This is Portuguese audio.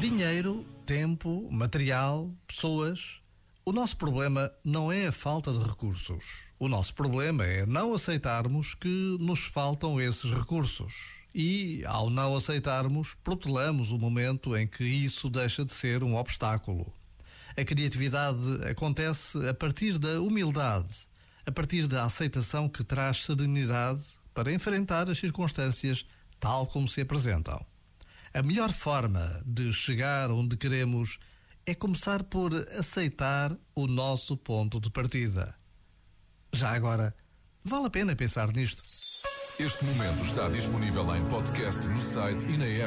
Dinheiro, tempo, material, pessoas. O nosso problema não é a falta de recursos. O nosso problema é não aceitarmos que nos faltam esses recursos. E, ao não aceitarmos, protelamos o momento em que isso deixa de ser um obstáculo. A criatividade acontece a partir da humildade, a partir da aceitação que traz serenidade para enfrentar as circunstâncias tal como se apresentam. A melhor forma de chegar onde queremos é começar por aceitar o nosso ponto de partida. Já agora, vale a pena pensar nisto. Este momento está disponível em podcast no site e na app.